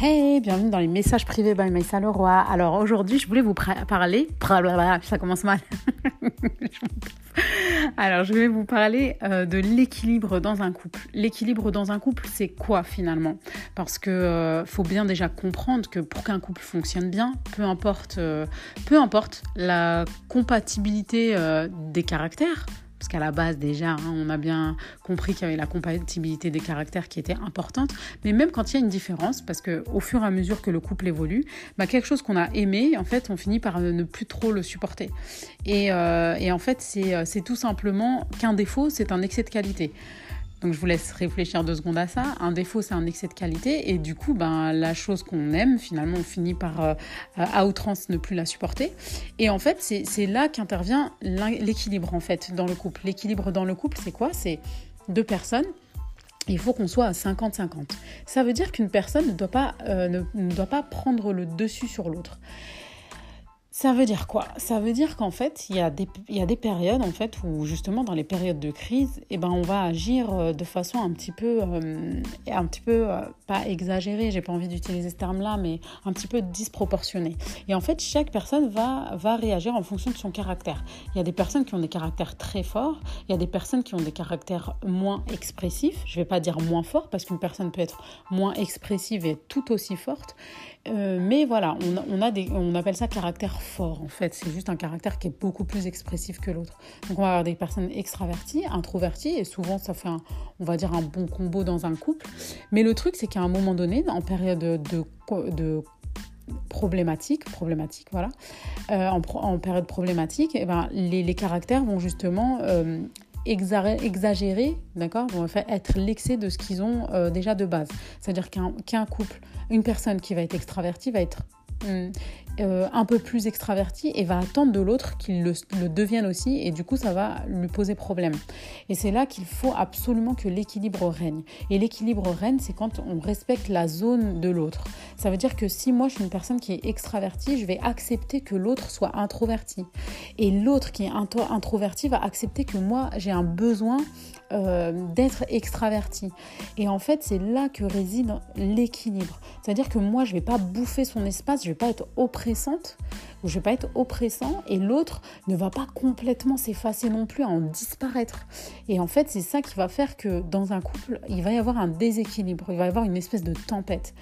Hey, bienvenue dans les messages privés by Maïssa Leroy. Alors aujourd'hui, je voulais vous parler. Ça commence mal. Alors, je vais vous parler euh, de l'équilibre dans un couple. L'équilibre dans un couple, c'est quoi finalement? Parce que euh, faut bien déjà comprendre que pour qu'un couple fonctionne bien, peu importe, euh, peu importe la compatibilité des caractères, parce qu'à la base déjà, hein, on a bien compris qu'il y avait la compatibilité des caractères qui était importante, mais même quand il y a une différence, parce qu'au fur et à mesure que le couple évolue, bah, quelque chose qu'on a aimé, en fait, on finit par ne plus trop le supporter. Et, euh, et en fait, c'est tout simplement qu'un défaut, c'est un excès de qualité. Donc je vous laisse réfléchir deux secondes à ça. Un défaut, c'est un excès de qualité. Et du coup, ben, la chose qu'on aime, finalement, on finit par, euh, à outrance, ne plus la supporter. Et en fait, c'est là qu'intervient l'équilibre, en fait, dans le couple. L'équilibre dans le couple, c'est quoi? C'est deux personnes il faut qu'on soit à 50-50. Ça veut dire qu'une personne ne doit, pas, euh, ne, doit pas prendre le dessus sur l'autre. Ça veut dire quoi? Ça veut dire qu'en fait, il y, a des, périodes en fait où justement dans les périodes de crise, eh ben, on va agir euh, de façon un petit peu, euh, un petit peu euh, pas exagérée, j'ai pas envie d'utiliser ce terme-là, mais un petit peu disproportionnée. Et en fait, chaque personne va, réagir en fonction de son caractère. Il y a des personnes qui ont des caractères très forts, il y a des personnes qui ont des caractères moins expressifs. Je vais pas dire moins forts parce qu'une personne peut être moins expressive et tout aussi forte. mais voilà, on, a on appelle ça caractère fort en fait. C'est juste un caractère qui est beaucoup plus expressif que l'autre. Donc on va avoir des personnes extraverties, introverties et souvent ça fait on va dire un bon combo dans un couple. Mais le truc c'est qu'à un moment donné, en période de, problématique, problématique, voilà, euh, en, période problématique, eh ben, les, caractères vont justement euh, exagérer, d'accord, vont être l'excès de ce qu'ils ont euh, déjà de base. C'est-à-dire qu'un couple, une personne qui va être extravertie va être hum, euh, un peu plus extraverti et va attendre de l'autre qu'il le, devienne aussi et du coup ça va lui poser problème. Et c'est là qu'il faut absolument que l'équilibre règne. Et l'équilibre règne, c'est quand on respecte la zone de l'autre. Ça veut dire que si moi je suis une personne qui est extravertie, je vais accepter que l'autre soit introverti. Et l'autre qui est introverti va accepter que moi j'ai un besoin euh, d'être extraverti. Et en fait, c'est là que réside l'équilibre. C'est-à-dire que moi, je vais pas bouffer son espace, je vais pas être ou je vais pas être oppressant, et l'autre ne va pas complètement s'effacer non plus, à en disparaître. Et en fait, c'est ça qui va faire que dans un couple, il va y avoir un déséquilibre, il va y avoir une espèce de tempête.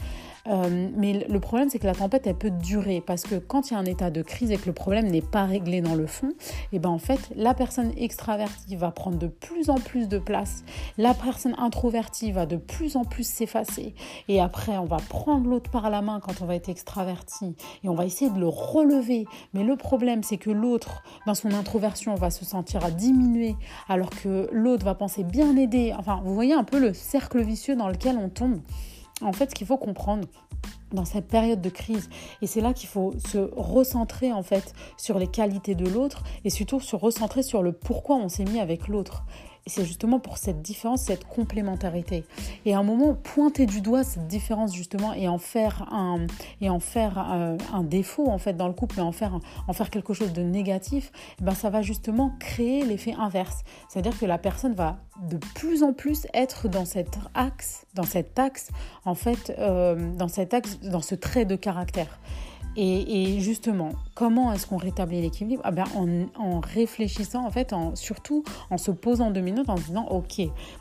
Euh, mais le problème, c'est que la tempête, elle peut durer parce que quand il y a un état de crise et que le problème n'est pas réglé dans le fond, et eh ben en fait, la personne extravertie va prendre de plus en plus de place, la personne introvertie va de plus en plus s'effacer, et après, on va prendre l'autre par la main quand on va être extraverti et on va essayer de le relever. Mais le problème, c'est que l'autre, dans son introversion, va se sentir à diminuer alors que l'autre va penser bien aider. Enfin, vous voyez un peu le cercle vicieux dans lequel on tombe. En fait, ce qu'il faut comprendre dans cette période de crise, et c'est là qu'il faut se recentrer en fait sur les qualités de l'autre et surtout se recentrer sur le pourquoi on s'est mis avec l'autre. Et c'est justement pour cette différence, cette complémentarité. Et à un moment, pointer du doigt cette différence justement et en faire un, euh, défaut en fait dans le couple et en faire, en faire quelque chose de négatif, eh ben ça va justement créer l'effet inverse. C'est-à-dire que la personne va de plus en plus être dans cet axe, dans cet axe en fait, euh, dans cet axe, dans ce trait de caractère. Et, justement, comment est-ce qu'on rétablit l'équilibre? Ah ben en, réfléchissant, en fait, surtout en se posant deux minutes, en se disant, ok,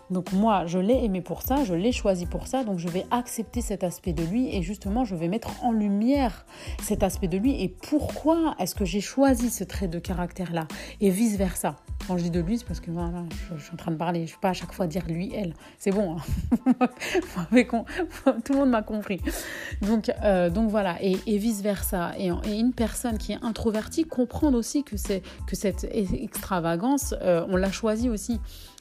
donc moi, je l'ai aimé pour ça, je l'ai choisi pour ça, donc je vais accepter cet aspect de lui et justement, je vais mettre en lumière cet aspect de lui et pourquoi est-ce que j'ai choisi ce trait de caractère-là et vice-versa? Quand je dis de lui, c'est parce que voilà, je, suis en train de parler. Je ne vais pas à chaque fois dire lui, elle. C'est bon. Hein. Tout le monde m'a compris. Donc, euh, donc voilà. Et, vice-versa. Et, une personne qui est introvertie comprend aussi que, que cette extravagance, euh, on l'a choisie aussi.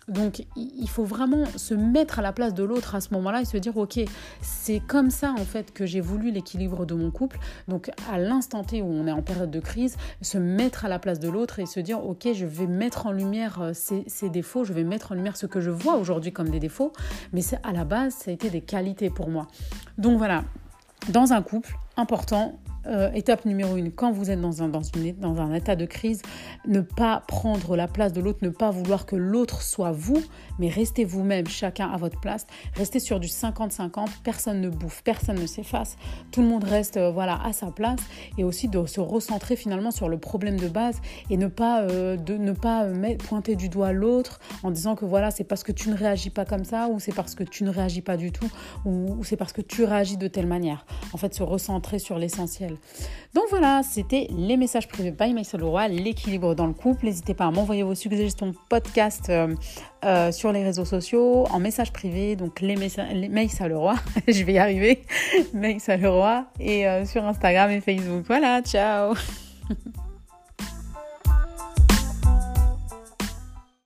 Donc il faut vraiment se mettre à la place de l'autre à ce moment-là et se dire ok c'est comme ça en fait que j'ai voulu l'équilibre de mon couple. Donc à l'instant T où on est en période de crise, se mettre à la place de l'autre et se dire ok je vais mettre en lumière ces, euh, défauts, je vais mettre en lumière ce que je vois aujourd'hui comme des défauts, mais à la base ça a été des qualités pour moi. Donc voilà, dans un couple, important, euh, étape numéro une, quand vous êtes dans un, état de crise, ne pas prendre la place de l'autre, ne pas vouloir que l'autre soit vous, mais restez vous-même, chacun à votre place. Restez sur du 50-50, personne ne bouffe, personne ne s'efface, tout le monde reste euh, voilà, à sa place. Et aussi de se recentrer finalement sur le problème de base et ne pas, euh, de, ne pas pointer du doigt l'autre en disant que voilà, c'est parce que tu ne réagis pas comme ça, ou c'est parce que tu ne réagis pas du tout, ou, ou c'est parce que tu réagis de telle manière. En fait, se recentrer sur l'essentiel. Donc voilà, c'était les messages privés by Maïssa Leroy, l'équilibre dans le couple. N'hésitez pas à m'envoyer vos suggestions podcast euh, euh, sur les réseaux sociaux, en message privé, donc les, les Maïssa Leroy, je vais y arriver, Maïssa Leroy, et euh, sur Instagram et Facebook. Voilà, ciao